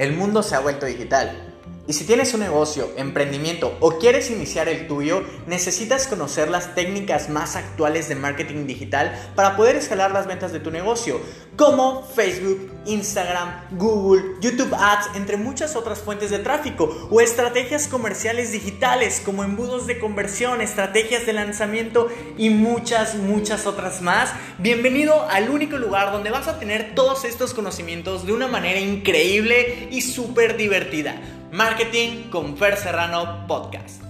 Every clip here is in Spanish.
El mundo se ha vuelto digital. Y si tienes un negocio, emprendimiento o quieres iniciar el tuyo, necesitas conocer las técnicas más actuales de marketing digital para poder escalar las ventas de tu negocio, como Facebook, Instagram, Google, YouTube Ads, entre muchas otras fuentes de tráfico, o estrategias comerciales digitales como embudos de conversión, estrategias de lanzamiento y muchas, muchas otras más. Bienvenido al único lugar donde vas a tener todos estos conocimientos de una manera increíble y súper divertida. Marketing con Fer Serrano Podcast.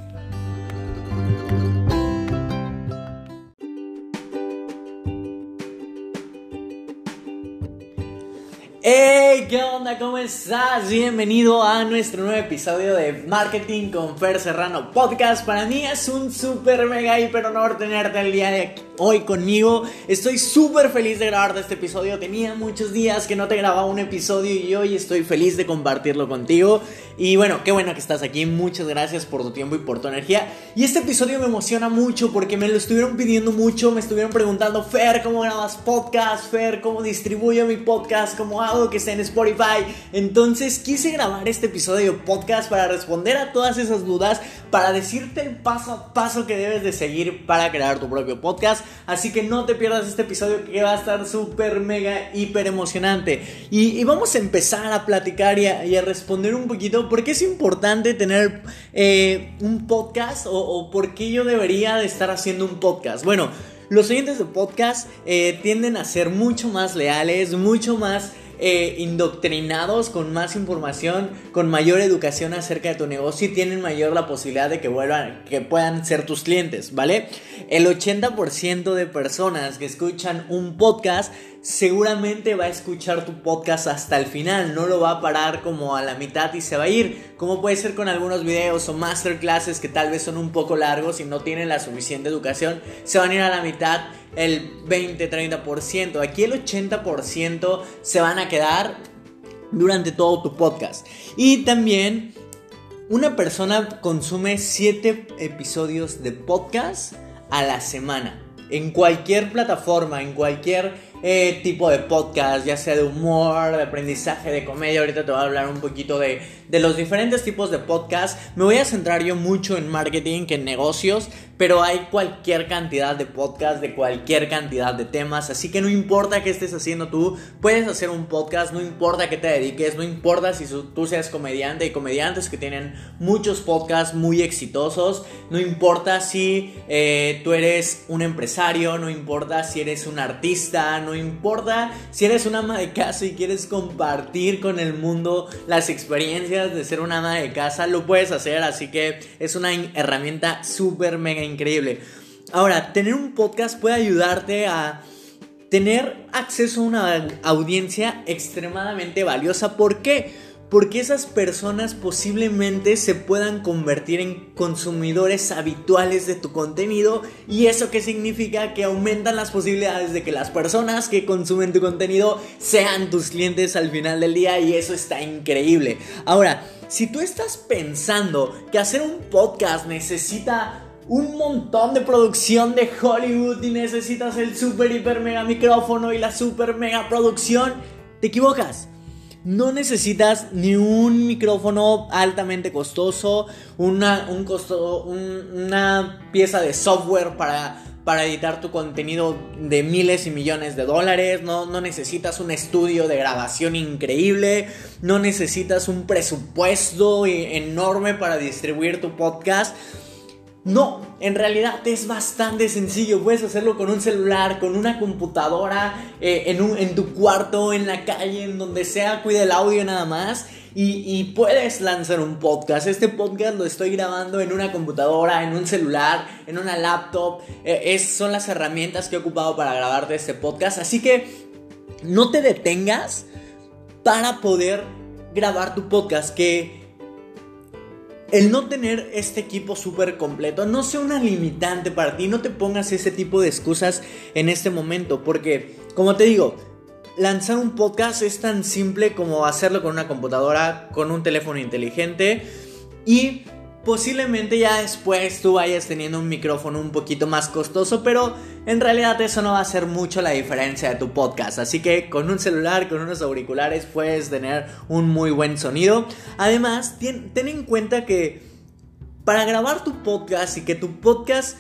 ¡Hey! ¿Qué onda? ¿Cómo estás? Bienvenido a nuestro nuevo episodio de Marketing con Fer Serrano Podcast. Para mí es un súper mega hiper honor tenerte el día de hoy conmigo. Estoy súper feliz de grabarte este episodio. Tenía muchos días que no te grababa un episodio y hoy estoy feliz de compartirlo contigo. Y bueno, qué bueno que estás aquí. Muchas gracias por tu tiempo y por tu energía. Y este episodio me emociona mucho porque me lo estuvieron pidiendo mucho. Me estuvieron preguntando, Fer, ¿cómo grabas podcast? Fer, ¿cómo distribuyo mi podcast? ¿Cómo hago que esté en Spotify? Entonces quise grabar este episodio de podcast para responder a todas esas dudas, para decirte el paso a paso que debes de seguir para crear tu propio podcast. Así que no te pierdas este episodio que va a estar súper, mega, hiper emocionante. Y, vamos a empezar a platicar y a responder un poquito ¿por qué es importante tener eh, un podcast o, por qué yo debería de estar haciendo un podcast? Bueno, los oyentes de podcast eh, tienden a ser mucho más leales, mucho más eh, indoctrinados con más información, con mayor educación acerca de tu negocio y tienen mayor la posibilidad de que vuelvan, que puedan ser tus clientes, ¿vale? El 80% de personas que escuchan un podcast seguramente va a escuchar tu podcast hasta el final, no lo va a parar como a la mitad y se va a ir, como puede ser con algunos videos o masterclasses que tal vez son un poco largos y no tienen la suficiente educación, se van a ir a la mitad el 20-30%, aquí el 80% se van a quedar durante todo tu podcast. Y también una persona consume 7 episodios de podcast a la semana. En cualquier plataforma, en cualquier eh, tipo de podcast, ya sea de humor, de aprendizaje, de comedia. Ahorita te voy a hablar un poquito de, de los diferentes tipos de podcast. Me voy a centrar yo mucho en marketing que en negocios, pero hay cualquier cantidad de podcast, de cualquier cantidad de temas. Así que no importa qué estés haciendo tú, puedes hacer un podcast, no importa qué te dediques, no importa si tú seas comediante. Hay comediantes que tienen muchos podcasts muy exitosos. No importa si eh, tú eres un empresario, no importa si eres un artista, no importa si eres una ama de casa y quieres compartir con el mundo las experiencias de ser una ama de casa, lo puedes hacer, así que es una herramienta súper mega increíble. Ahora, tener un podcast puede ayudarte a tener acceso a una audiencia extremadamente valiosa. ¿Por qué? porque esas personas posiblemente se puedan convertir en consumidores habituales de tu contenido y eso qué significa que aumentan las posibilidades de que las personas que consumen tu contenido sean tus clientes al final del día y eso está increíble. Ahora, si tú estás pensando que hacer un podcast necesita un montón de producción de Hollywood y necesitas el super hiper mega micrófono y la super mega producción, te equivocas no necesitas ni un micrófono altamente costoso, una, una pieza de software para, para editar tu contenido de miles y millones de dólares, no, no necesitas un estudio de grabación increíble, no necesitas un presupuesto e-, enorme para distribuir tu podcast. No, en realidad es bastante sencillo. Puedes hacerlo con un celular, con una computadora, eh, en, tu cuarto, en la calle, en donde sea. Cuida el audio nada más. Y, puedes lanzar un podcast. Este podcast lo estoy grabando en una computadora, en un celular, en una laptop. Eh, son las herramientas que he ocupado para grabarte este podcast. Así que no te detengas para poder grabar tu podcast. Que el no tener este equipo súper completo no sea una limitante para ti, no te pongas ese tipo de excusas en este momento, porque como te digo, lanzar un podcast es tan simple como hacerlo con una computadora, con un teléfono inteligente y Posiblemente ya después tú vayas teniendo un micrófono un poquito más costoso, pero en realidad eso no va a hacer mucho la diferencia de tu podcast. Así que con un celular, con unos auriculares puedes tener un muy buen sonido. Además, ten, ten en cuenta que para grabar tu podcast y que tu podcast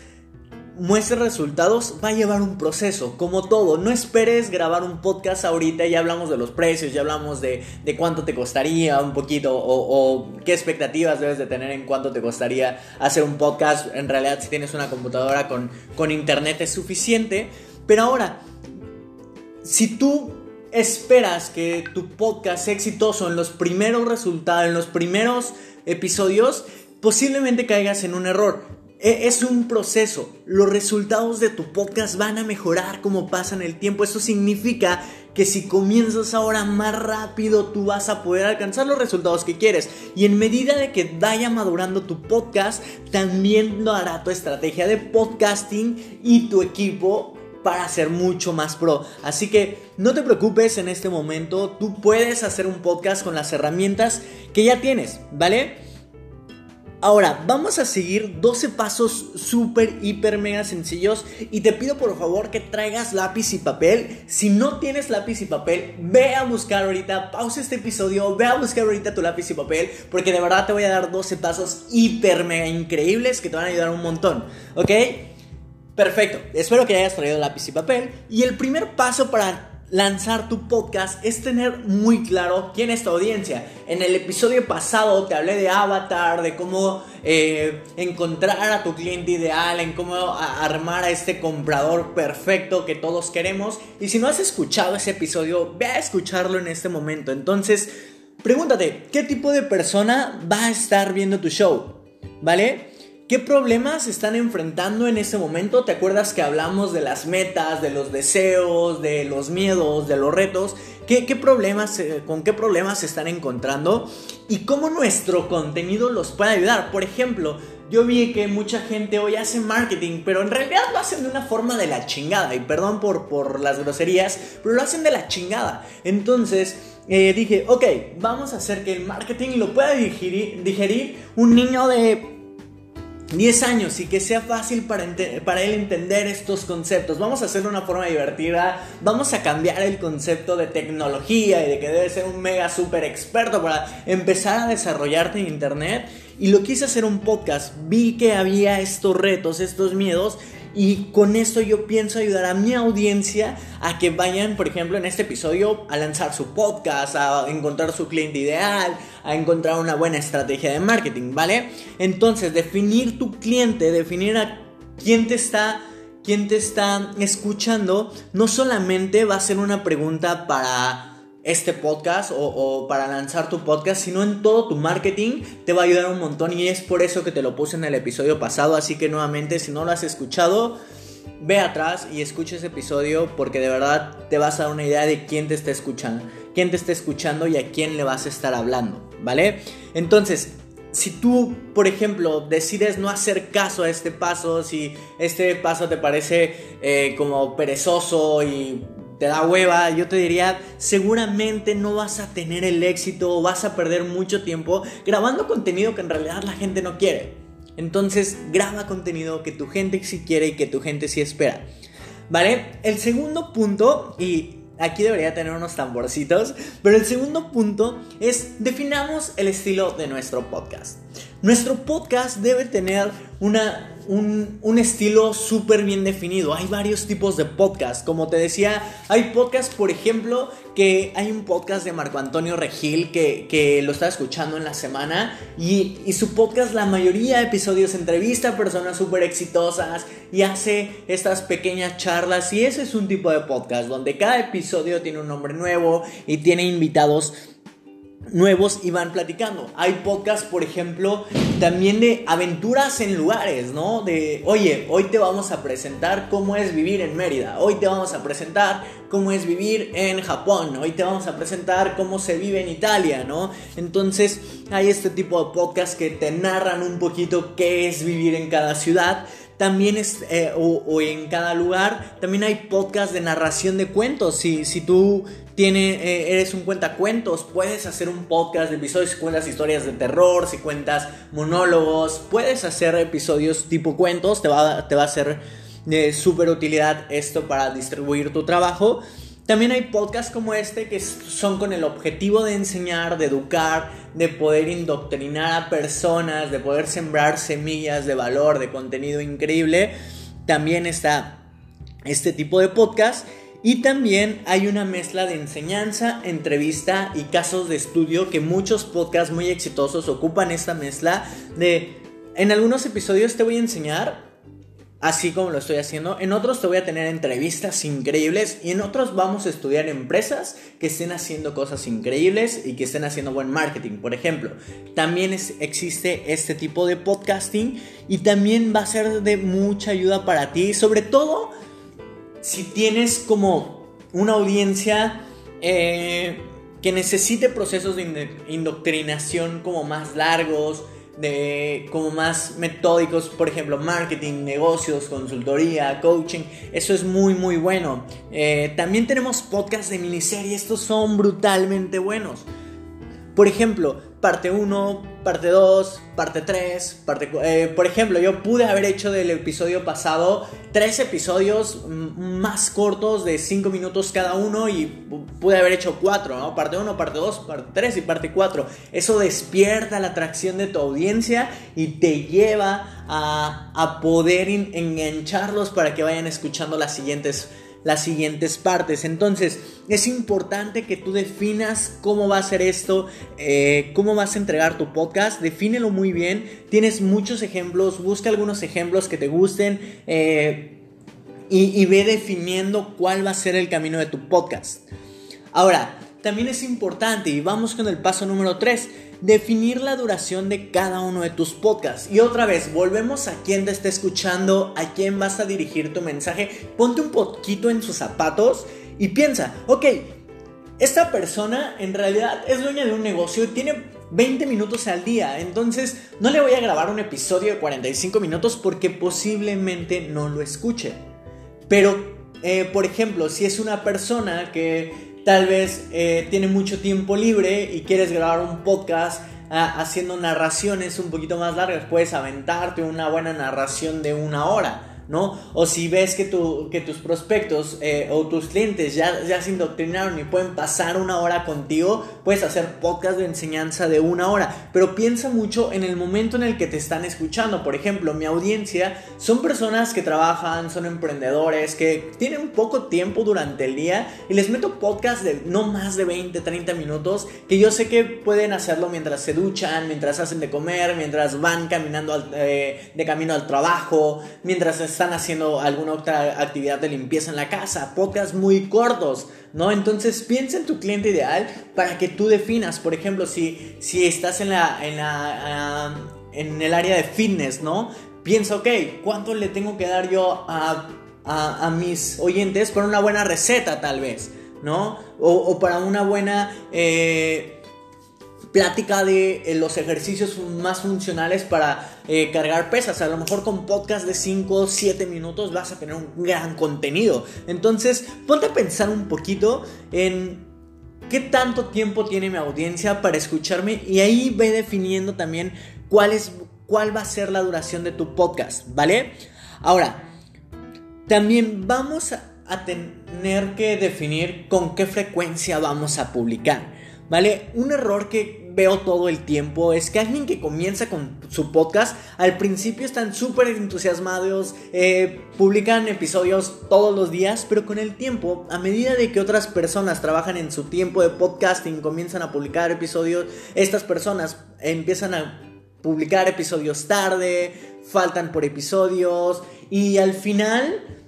muestre resultados va a llevar un proceso, como todo. No esperes grabar un podcast ahorita, ya hablamos de los precios, ya hablamos de, cuánto te costaría un poquito o, qué expectativas debes de tener en cuánto te costaría hacer un podcast. En realidad si tienes una computadora con, con internet es suficiente. Pero ahora, si tú esperas que tu podcast sea exitoso en los primeros resultados, en los primeros episodios, posiblemente caigas en un error. E, es un proceso. Los resultados de tu podcast van a mejorar como pasa en el tiempo. Eso significa que si comienzas ahora más rápido, tú vas a poder alcanzar los resultados que quieres. Y en medida de que vaya madurando tu podcast, también lo hará tu estrategia de podcasting y tu equipo para ser mucho más pro. Así que no te preocupes en este momento, tú puedes hacer un podcast con las herramientas que ya tienes, ¿vale? Ahora, vamos a seguir 12 pasos súper, hiper, mega sencillos y te pido por favor que traigas lápiz y papel. Si no tienes lápiz y papel, ve a buscar ahorita, pausa este episodio, ve a buscar ahorita tu lápiz y papel porque de verdad te voy a dar 12 pasos hiper, mega increíbles que te van a ayudar un montón, ¿ok? Perfecto, espero que hayas traído lápiz y papel. Y el primer paso para lanzar tu podcast es tener muy claro quién es tu audiencia. En el episodio pasado te hablé de avatar, de cómo eh, encontrar a tu cliente ideal, en cómo armar a este comprador perfecto que todos queremos. Y si no has escuchado ese episodio, ve a escucharlo en este momento. Entonces, pregúntate, ¿qué tipo de persona va a estar viendo tu show? ¿Vale? ¿Qué problemas están enfrentando en ese momento? ¿Te acuerdas que hablamos de las metas, de los deseos, de los miedos, de los retos? ¿Qué, problemas, eh, con qué problemas se están encontrando? Y cómo nuestro contenido los puede ayudar. Por ejemplo, yo vi que mucha gente hoy hace marketing, pero en realidad lo hacen de una forma de la chingada. Y perdón por, por las groserías, pero lo hacen de la chingada. Entonces, eh, dije, ok, vamos a hacer que el marketing lo pueda digerir un niño de 10 años y que sea fácil para, él entender estos conceptos. Vamos a hacerlo de una forma divertida. Vamos a cambiar el concepto de tecnología y de que debe ser un mega super experto para empezar a desarrollarte en internet. Y lo quise hacer un podcast. Vi que había estos retos, estos miedos y con esto yo pienso ayudar a mi audiencia a que vayan, por ejemplo, en este episodio a lanzar su podcast, a encontrar su cliente ideal, a encontrar una buena estrategia de marketing, ¿vale? Entonces, definir tu cliente, definir a quién te está quién te está escuchando, no solamente va a ser una pregunta para este podcast o, para lanzar tu podcast, sino en todo tu marketing te va a ayudar un montón y es por eso que te lo puse en el episodio pasado, así que nuevamente si no lo has escuchado, ve atrás y escucha ese episodio porque de verdad te vas a dar una idea de quién te está escuchando, quién te está escuchando y a quién le vas a estar hablando, ¿vale? Entonces, si tú, por ejemplo, decides no hacer caso a este paso, si este paso te parece eh, como perezoso y te da hueva, yo te diría, seguramente no vas a tener el éxito vas a perder mucho tiempo grabando contenido que en realidad la gente no quiere. Entonces, graba contenido que tu gente sí quiere y que tu gente sí espera. ¿Vale? El segundo punto, y aquí debería tener unos tamborcitos, pero el segundo punto es definamos el estilo de nuestro podcast. Nuestro podcast debe tener una, un, estilo súper bien definido. Hay varios tipos de podcast. Como te decía, hay podcasts, por ejemplo, que hay un podcast de Marco Antonio Regil que, lo estaba escuchando en la semana. Y, y su podcast, la mayoría de episodios, entrevista a personas súper exitosas y hace estas pequeñas charlas. Y ese es un tipo de podcast donde cada episodio tiene un nombre nuevo y tiene invitados nuevos y van platicando. Hay podcasts, por ejemplo, también de aventuras en lugares, ¿no? De, oye, hoy te vamos a presentar cómo es vivir en Mérida, hoy te vamos a presentar cómo es vivir en Japón, hoy te vamos a presentar cómo se vive en Italia, ¿no? Entonces, hay este tipo de podcasts que te narran un poquito qué es vivir en cada ciudad. también es, eh, o, en cada lugar, también hay podcast de narración de cuentos. Si, si tú eh, eres un cuentacuentos, puedes hacer un podcast de episodios si cuentas historias de terror, si cuentas monólogos, puedes hacer episodios tipo cuentos, te va, te va a ser de súper utilidad esto para distribuir tu trabajo. También hay podcasts como este que son con el objetivo de enseñar, de educar, de poder indoctrinar a personas, de poder sembrar semillas de valor, de contenido increíble. También está este tipo de podcast. Y también hay una mezcla de enseñanza, entrevista y casos de estudio que muchos podcasts muy exitosos ocupan esta mezcla de... En algunos episodios te voy a enseñar así como lo estoy haciendo. En otros te voy a tener entrevistas increíbles y en otros vamos a estudiar empresas que estén haciendo cosas increíbles y que estén haciendo buen marketing, por ejemplo. También existe este tipo de podcasting y también va a ser de mucha ayuda para ti, sobre todo si tienes como una audiencia eh, que necesite procesos de indoctrinación como más largos, de como más metódicos, por ejemplo, marketing, negocios, consultoría, coaching, eso es muy muy bueno. Eh, también tenemos podcasts de miniserie, estos son brutalmente buenos. Por ejemplo, parte 1, parte 2, parte 3, parte... Eh, por ejemplo, yo pude haber hecho del episodio pasado tres episodios más cortos de 5 minutos cada uno y pude haber hecho cuatro, ¿no? Parte 1, parte 2, parte 3 y parte 4. Eso despierta la atracción de tu audiencia y te lleva a, a poder engancharlos para que vayan escuchando las siguientes las siguientes partes. Entonces, es importante que tú definas cómo va a ser esto, eh, cómo vas a entregar tu podcast, defínelo muy bien. Tienes muchos ejemplos, busca algunos ejemplos que te gusten eh, y, y ve definiendo cuál va a ser el camino de tu podcast. Ahora, también es importante, y vamos con el paso número 3, definir la duración de cada uno de tus podcasts. Y otra vez, volvemos a quien te está escuchando, a quién vas a dirigir tu mensaje. Ponte un poquito en sus zapatos y piensa, ok, esta persona en realidad es dueña de un negocio y tiene 20 minutos al día. Entonces no le voy a grabar un episodio de 45 minutos porque posiblemente no lo escuche. Pero, eh, por ejemplo, si es una persona que Tal vez eh, tiene mucho tiempo libre y quieres grabar un podcast ah, haciendo narraciones un poquito más largas. Puedes aventarte una buena narración de una hora. ¿No? O si ves que, tu, que tus prospectos eh, o tus clientes ya, ya se indoctrinaron y pueden pasar una hora contigo, puedes hacer podcast de enseñanza de una hora. Pero piensa mucho en el momento en el que te están escuchando. Por ejemplo, mi audiencia son personas que trabajan, son emprendedores, que tienen poco tiempo durante el día y les meto podcast de no más de 20, 30 minutos que yo sé que pueden hacerlo mientras se duchan, mientras hacen de comer, mientras van caminando eh, de camino al trabajo, mientras están haciendo alguna otra actividad de limpieza en la casa, podcasts muy cortos, ¿no? Entonces piensa en tu cliente ideal para que tú definas, por ejemplo, si, si estás en, la, en, la, en el área de fitness, ¿no? Piensa, ok, ¿cuánto le tengo que dar yo a, a, mis oyentes para una buena receta tal vez, ¿no? O, para una buena... Eh, plática de eh, los ejercicios más funcionales para eh, cargar pesas. A lo mejor con podcast de 5 o 7 minutos vas a tener un gran contenido. Entonces, ponte a pensar un poquito en qué tanto tiempo tiene mi audiencia para escucharme y ahí ve definiendo también cuál, es, cuál va a ser la duración de tu podcast, ¿vale? Ahora, también vamos a tener que definir con qué frecuencia vamos a publicar. ¿Vale? Un error que veo todo el tiempo es que alguien que comienza con su podcast, al principio están súper entusiasmados, eh, publican episodios todos los días, pero con el tiempo, a medida de que otras personas trabajan en su tiempo de podcasting, comienzan a publicar episodios, estas personas empiezan a publicar episodios tarde, faltan por episodios y al final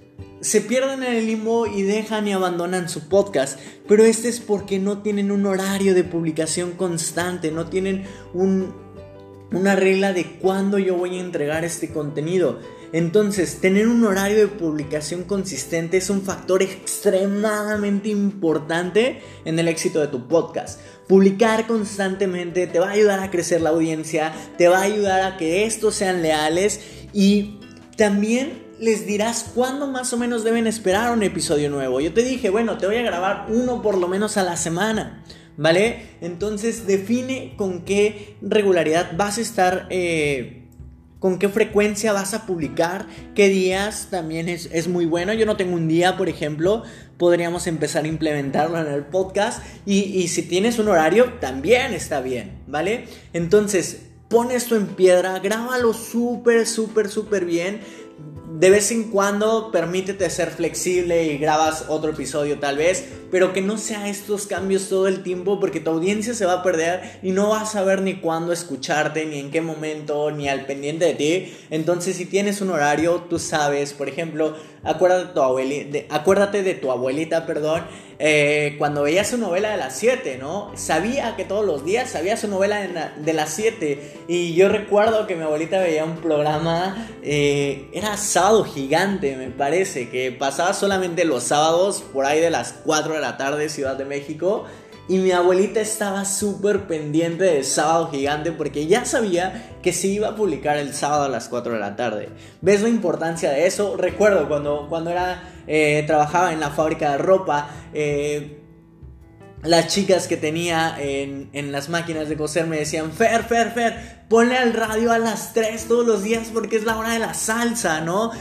se pierden en el limbo y dejan y abandonan su podcast. Pero este es porque no tienen un horario de publicación constante, no tienen una regla de cuándo yo voy a entregar este contenido. Entonces, tener un horario de publicación consistente es un factor extremadamente importante en el éxito de tu podcast. Publicar constantemente te va a ayudar a crecer la audiencia, te va a ayudar a que estos sean leales y también les dirás cuándo más o menos deben esperar un episodio nuevo. Yo te dije, bueno, te voy a grabar uno por lo menos a la semana. ¿Vale? Entonces define con qué regularidad vas a estar eh, con qué frecuencia vas a publicar, qué días también es, muy bueno. Yo no tengo un día, por ejemplo, podríamos empezar a implementarlo en el podcast y, y si tienes un horario, también está bien, ¿vale? Entonces, pon esto en piedra, grábalo súper, súper, súper bien de vez en cuando permítete ser flexible y grabas otro episodio tal vez, pero que no sea estos cambios todo el tiempo porque tu audiencia se va a perder y no vas a saber ni cuándo escucharte, ni en qué momento, ni al pendiente de ti. Entonces si tienes un horario, tú sabes, por ejemplo, acuérdate tu abuelita, acuérdate de tu abuelita, perdón, eh, cuando veía su novela de las 7, ¿no? Sabía que todos los días sabía su novela de, las 7. Y yo recuerdo que mi abuelita veía un programa, eh, era sábado gigante, me parece, que pasaba solamente los sábados, por ahí de las 4 de la tarde, Ciudad de México. Y mi abuelita estaba súper pendiente de Sábado Gigante porque ya sabía que se iba a publicar el sábado a las 4 de la tarde. ¿Ves la importancia de eso? Recuerdo cuando, cuando era, eh, trabajaba en la fábrica de ropa, eh, las chicas que tenía en, en, las máquinas de coser me decían, Fer, Fer, Fer, ponle al radio a las 3 todos los días porque es la hora de la salsa, ¿no?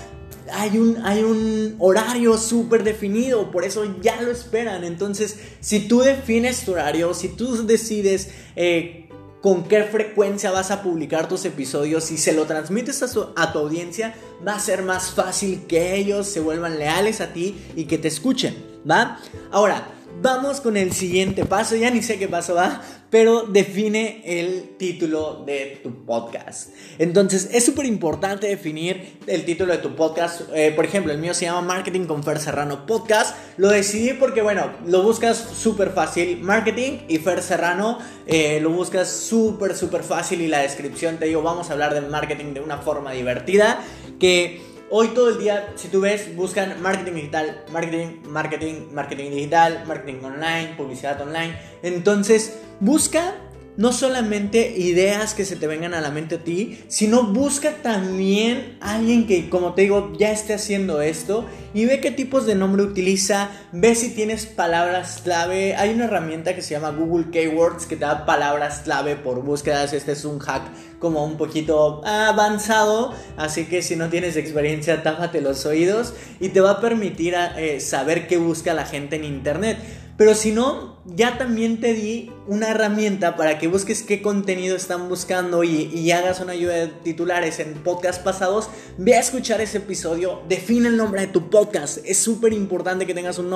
Hay un, hay un horario súper definido, por eso ya lo esperan. Entonces, si tú defines tu horario, si tú decides eh, con qué frecuencia vas a publicar tus episodios y se lo transmites a, a tu audiencia, va a ser más fácil que ellos se vuelvan leales a ti y que te escuchen, ¿va? Ahora, Vamos con el siguiente paso, ya ni sé qué paso va, pero define el título de tu podcast. Entonces es súper importante definir el título de tu podcast. Eh, por ejemplo, el mío se llama Marketing con Fer Serrano Podcast. Lo decidí porque, bueno, lo buscas súper fácil. Marketing y Fer Serrano eh, lo buscas súper, súper fácil y la descripción te digo, vamos a hablar de marketing de una forma divertida que Hoy todo el día, si tú ves, buscan marketing digital, marketing, marketing, marketing digital, marketing online, publicidad online. Entonces, busca no solamente ideas que se te vengan a la mente a ti, sino busca también alguien que, como te digo, ya esté haciendo esto y ve qué tipos de nombre utiliza, ve si tienes palabras clave. Hay una herramienta que se llama Google Keywords que te da palabras clave por búsquedas. Este es un hack como un poquito avanzado, así que si no tienes experiencia, tápate los oídos y te va a permitir eh, saber qué busca la gente en internet. Pero si no, ya también te di una herramienta para que busques qué contenido están buscando y, hagas una ayuda de titulares en podcast pasados. Ve a escuchar ese episodio, define el nombre de tu podcast. Es súper importante que tengas un,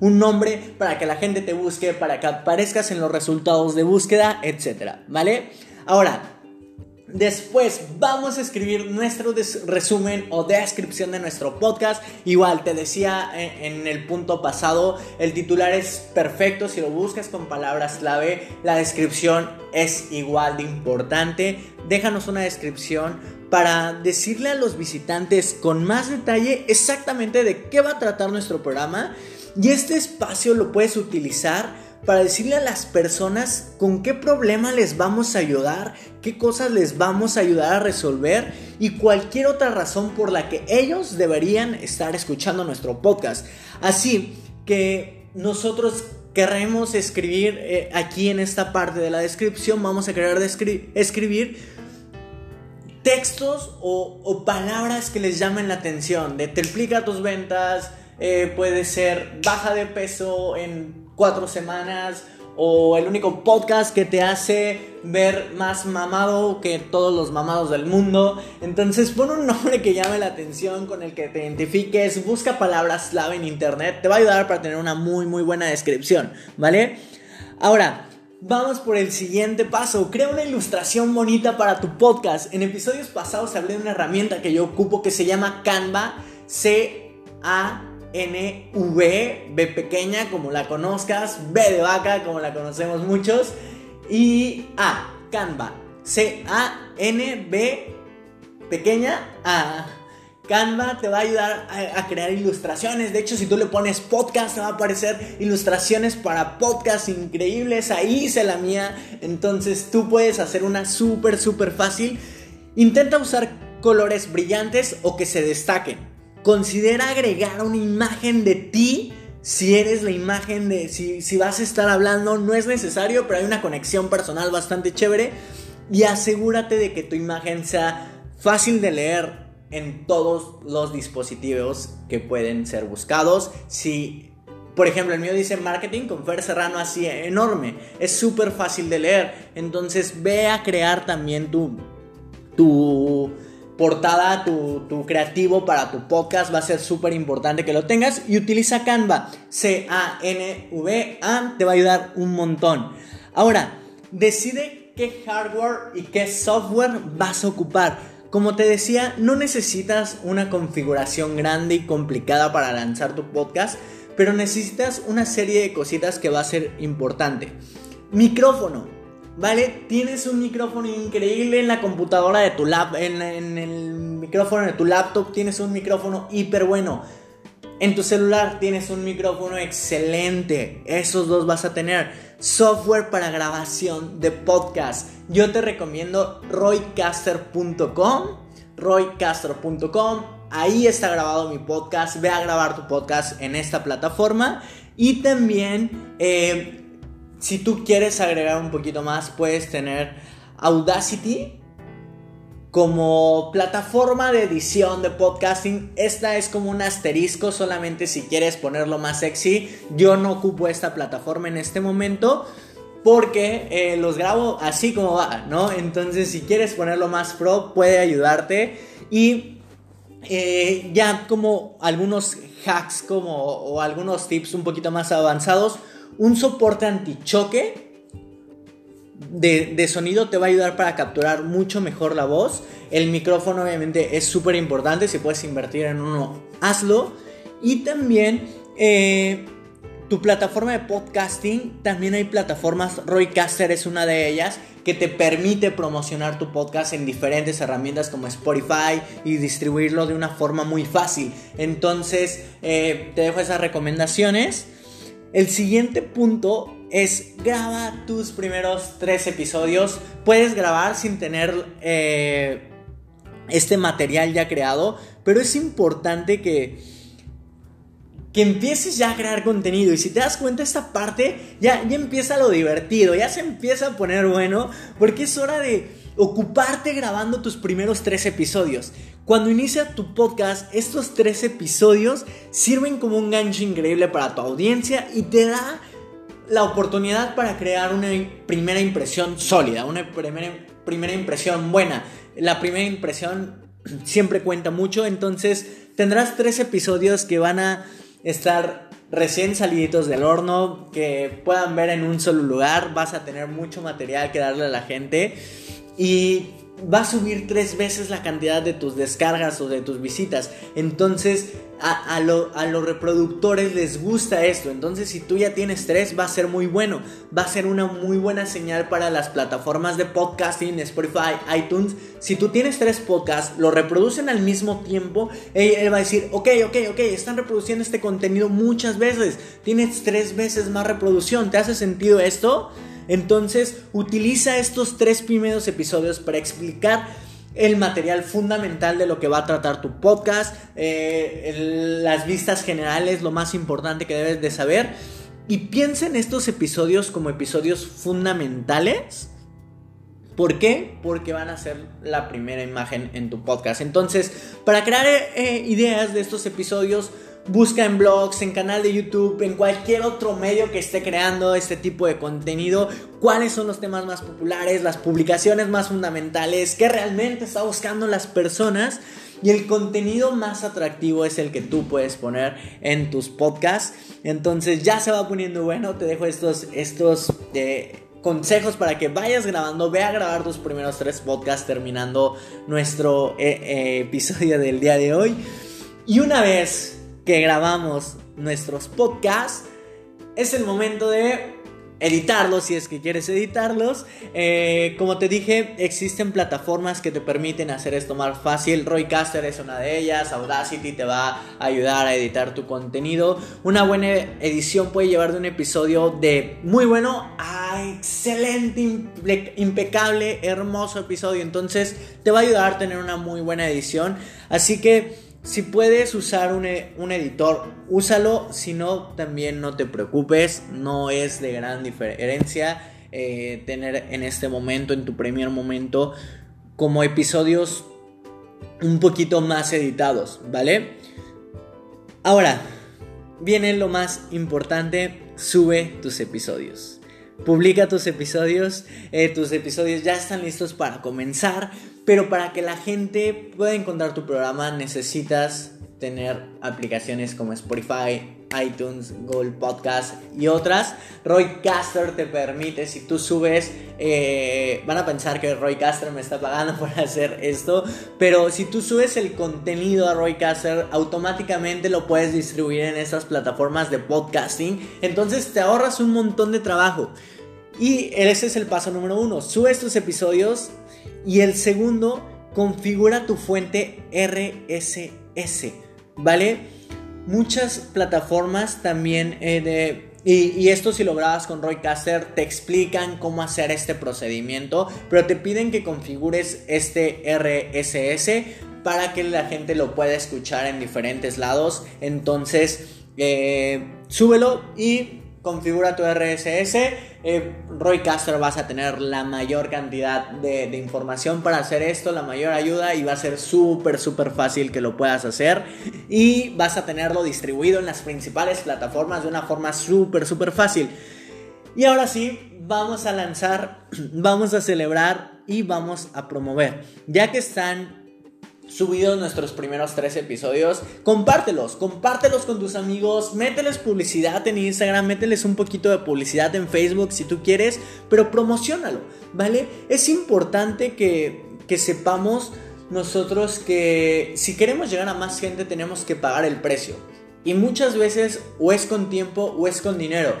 un nombre para que la gente te busque, para que aparezcas en los resultados de búsqueda, etc. ¿Vale? Ahora, Después vamos a escribir nuestro resumen o descripción de nuestro podcast. Igual te decía en, el punto pasado, el titular es perfecto si lo buscas con palabras clave. La descripción es igual de importante. Déjanos una descripción para decirle a los visitantes con más detalle exactamente de qué va a tratar nuestro programa. Y este espacio lo puedes utilizar para decirle a las personas con qué problema les vamos a ayudar, qué cosas les vamos a ayudar a resolver y cualquier otra razón por la que ellos deberían estar escuchando nuestro podcast. Así que nosotros queremos escribir eh, aquí en esta parte de la descripción, vamos a querer escribir textos o, palabras que les llamen la atención, de triplica tus ventas, eh, puede ser baja de peso en cuatro semanas o el único podcast que te hace ver más mamado que todos los mamados del mundo. Entonces pon un nombre que llame la atención, con el que te identifiques, busca palabras clave en internet, te va a ayudar para tener una muy muy buena descripción, ¿vale? Ahora, Vamos por el siguiente paso. Crea una ilustración bonita para tu podcast. En episodios pasados hablé de una herramienta que yo ocupo que se llama Canva. C-A NV, B pequeña como la conozcas, B de vaca como la conocemos muchos, y A, Canva, C-A-N-B pequeña A. Canva te va a ayudar a, crear ilustraciones. De hecho, si tú le pones podcast, te va a aparecer ilustraciones para podcasts increíbles. Ahí hice la mía. Entonces tú puedes hacer una súper, súper fácil. Intenta usar colores brillantes o que se destaquen. Considera agregar una imagen de ti si eres la imagen de, si, si vas a estar hablando, no es necesario, pero hay una conexión personal bastante chévere. Y asegúrate de que tu imagen sea fácil de leer en todos los dispositivos que pueden ser buscados. Si, por ejemplo, el mío dice marketing con Fer Serrano así enorme, es súper fácil de leer. Entonces ve a crear también tu, tu portada, tu, creativo para tu podcast. Va a ser súper importante que lo tengas. Y utiliza Canva. C-A-N-V-A. Te va a ayudar un montón. Ahora, decide qué hardware y qué software vas a ocupar. Como te decía, no necesitas una configuración grande y complicada para lanzar tu podcast, pero necesitas una serie de cositas que va a ser importante. Micrófono. ¿Vale? Tienes un micrófono increíble en la computadora de tu lap, en, el micrófono de tu laptop tienes un micrófono hiper bueno. En tu celular tienes un micrófono excelente. Esos dos vas a tener. Software para grabación de podcast. Yo te recomiendo roycaster.com. roycaster.com. Ahí está grabado mi podcast. Ve a grabar tu podcast en esta plataforma. Y también eh, si tú quieres agregar un poquito más, puedes tener Audacity como plataforma de edición de podcasting. Esta es como un asterisco solamente si quieres ponerlo más sexy. Yo no ocupo esta plataforma en este momento porque eh, los grabo así como va, ¿no? Entonces si quieres ponerlo más pro puede ayudarte y eh, ya como algunos hacks como o algunos tips un poquito más avanzados un soporte antichoque de, sonido te va a ayudar para capturar mucho mejor la voz. El micrófono obviamente es súper importante, si puedes invertir en uno, hazlo. Y también eh, tu plataforma de podcasting, también hay plataformas, Roycaster es una de ellas, que te permite promocionar tu podcast en diferentes herramientas como Spotify y distribuirlo de una forma muy fácil. Entonces, eh, te dejo esas recomendaciones. El siguiente punto es graba tus primeros tres episodios. Puedes grabar sin tener eh, este material ya creado, pero es importante que, que empieces ya a crear contenido. Y si te das cuenta, esta parte ya, ya empieza lo divertido, ya se empieza a poner bueno, porque es hora de ocuparte grabando tus primeros tres episodios. Cuando inicia tu podcast, estos tres episodios sirven como un gancho increíble para tu audiencia y te da la oportunidad para crear una primera impresión sólida, una primera, primera impresión buena. La primera impresión siempre cuenta mucho, entonces tendrás tres episodios que van a estar recién saliditos del horno, que puedan ver en un solo lugar, vas a tener mucho material que darle a la gente y va a subir tres veces la cantidad de tus descargas o de tus visitas. Entonces a, a, los reproductores les gusta esto. Entonces si tú ya tienes tres va a ser muy bueno. Va a ser una muy buena señal para las plataformas de podcasting, Spotify, iTunes. Si tú tienes tres podcasts, lo reproducen al mismo tiempo, él, va a decir, ok, ok, ok, están reproduciendo este contenido muchas veces. Tienes tres veces más reproducción. ¿Te hace sentido esto? Entonces, utiliza estos tres primeros episodios para explicar el material fundamental de lo que va a tratar tu podcast, eh, las vistas generales, lo más importante que debes de saber. Y piensa en estos episodios como episodios fundamentales. ¿Por qué? Porque van a ser la primera imagen en tu podcast. Entonces, para crear eh, ideas de estos episodios, Busca en blogs, en canal de YouTube, en cualquier otro medio que esté creando este tipo de contenido, cuáles son los temas más populares, las publicaciones más fundamentales, qué realmente está buscando las personas. Y el contenido más atractivo es el que tú puedes poner en tus podcasts. Entonces ya se va poniendo bueno. Te dejo estos, estos eh, consejos para que vayas grabando. Ve a grabar tus primeros tres podcasts terminando nuestro eh, eh, episodio del día de hoy. Y una vez que grabamos nuestros podcasts, es el momento de editarlos si es que quieres editarlos. Eh, como te dije, existen plataformas que te permiten hacer esto más fácil. Roycaster es una de ellas. Audacity te va a ayudar a editar tu contenido. Una buena edición puede llevar de un episodio de muy bueno a excelente, impecable, hermoso episodio. Entonces te va a ayudar a tener una muy buena edición. Así que... Si puedes usar un, e, editor, úsalo. Si no, también no te preocupes. No es de gran diferencia eh, tener en este momento, en tu primer momento, como episodios un poquito más editados, ¿vale? Ahora, viene lo más importante. Sube tus episodios. Publica tus episodios. Eh, tus episodios ya están listos para comenzar. Pero para que la gente pueda encontrar tu programa necesitas tener aplicaciones como Spotify, iTunes, Google Podcast y otras. Roycaster te permite, si tú subes, eh, van a pensar que Roycaster me está pagando por hacer esto, pero si tú subes el contenido a Roycaster, automáticamente lo puedes distribuir en esas plataformas de podcasting, entonces te ahorras un montón de trabajo. Y ese es el paso número uno, subes tus episodios y el segundo, configura tu fuente RSS, ¿vale? muchas plataformas también eh, y, esto si lo grabas con Roycaster te explican cómo hacer este procedimiento, pero te piden que configures este RSS para que la gente lo pueda escuchar en diferentes lados. Entonces, eh, súbelo y configura tu RSS. Eh, Roycaster vas a tener la mayor cantidad de, información para hacer esto, la mayor ayuda y va a ser súper, súper fácil que lo puedas hacer. Y vas a tenerlo distribuido en las principales plataformas de una forma súper, súper fácil. Y ahora sí, vamos a lanzar, vamos a celebrar y vamos a promover. Ya que están subidos nuestros primeros tres episodios, compártelos, compártelos con tus amigos, mételes publicidad en Instagram, mételes un poquito de publicidad en Facebook si tú quieres, pero promocionalo, ¿vale? Es importante que, que sepamos nosotros que si queremos llegar a más gente tenemos que pagar el precio. Y muchas veces o es con tiempo o es con dinero.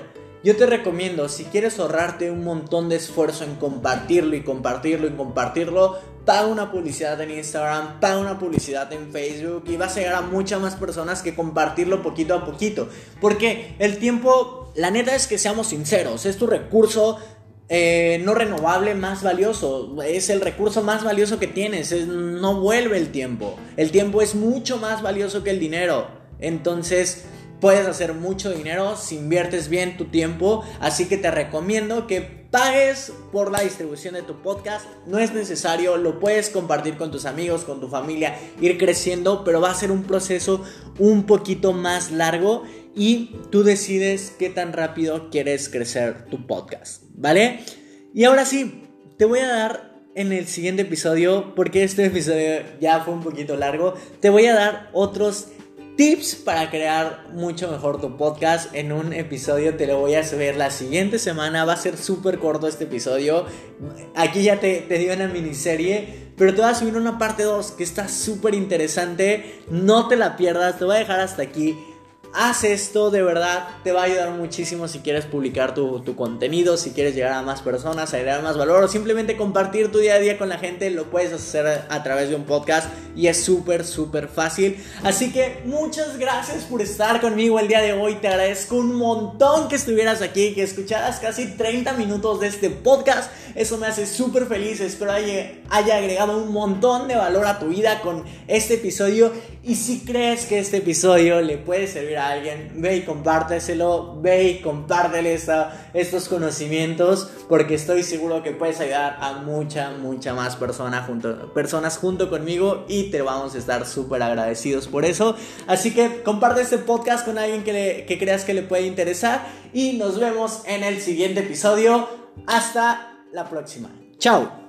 Yo te recomiendo, si quieres ahorrarte un montón de esfuerzo en compartirlo y compartirlo y compartirlo, paga una publicidad en Instagram, paga una publicidad en Facebook y vas a llegar a muchas más personas que compartirlo poquito a poquito. Porque el tiempo, la neta es que seamos sinceros, es tu recurso eh, no renovable más valioso. Es el recurso más valioso que tienes. no vuelve el tiempo. El tiempo es mucho más valioso que el dinero. Entonces puedes hacer mucho dinero si inviertes bien tu tiempo. Así que te recomiendo que pagues por la distribución de tu podcast. No es necesario, lo puedes compartir con tus amigos, con tu familia, ir creciendo, pero va a ser un proceso un poquito más largo y tú decides qué tan rápido quieres crecer tu podcast, ¿vale? Y ahora sí, te voy a dar en el siguiente episodio, porque este episodio ya fue un poquito largo, te voy a dar otros tips para crear mucho mejor tu podcast. En un episodio te lo voy a subir la siguiente semana. Va a ser súper corto este episodio. Aquí ya te, te di una miniserie. Pero te voy a subir una parte 2 que está súper interesante. No te la pierdas. Te voy a dejar hasta aquí. Haz esto, de verdad, te va a ayudar muchísimo si quieres publicar tu, contenido, si quieres llegar a más personas, agregar más valor o simplemente compartir tu día a día con la gente, lo puedes hacer a través de un podcast y es súper, súper fácil. Así que muchas gracias por estar conmigo el día de hoy, te agradezco un montón que estuvieras aquí, que escucharas casi 30 minutos de este podcast, eso me hace súper feliz, espero haya, haya agregado un montón de valor a tu vida con este episodio y si crees que este episodio le puede servir a alguien, ve y compárteselo, ve y compártele estos conocimientos, porque estoy seguro que puedes ayudar a mucha, mucha más persona junto, personas junto conmigo y te vamos a estar súper agradecidos por eso. Así que comparte este podcast con alguien que, que creas que le puede interesar y nos vemos en el siguiente episodio. Hasta la próxima. Chao.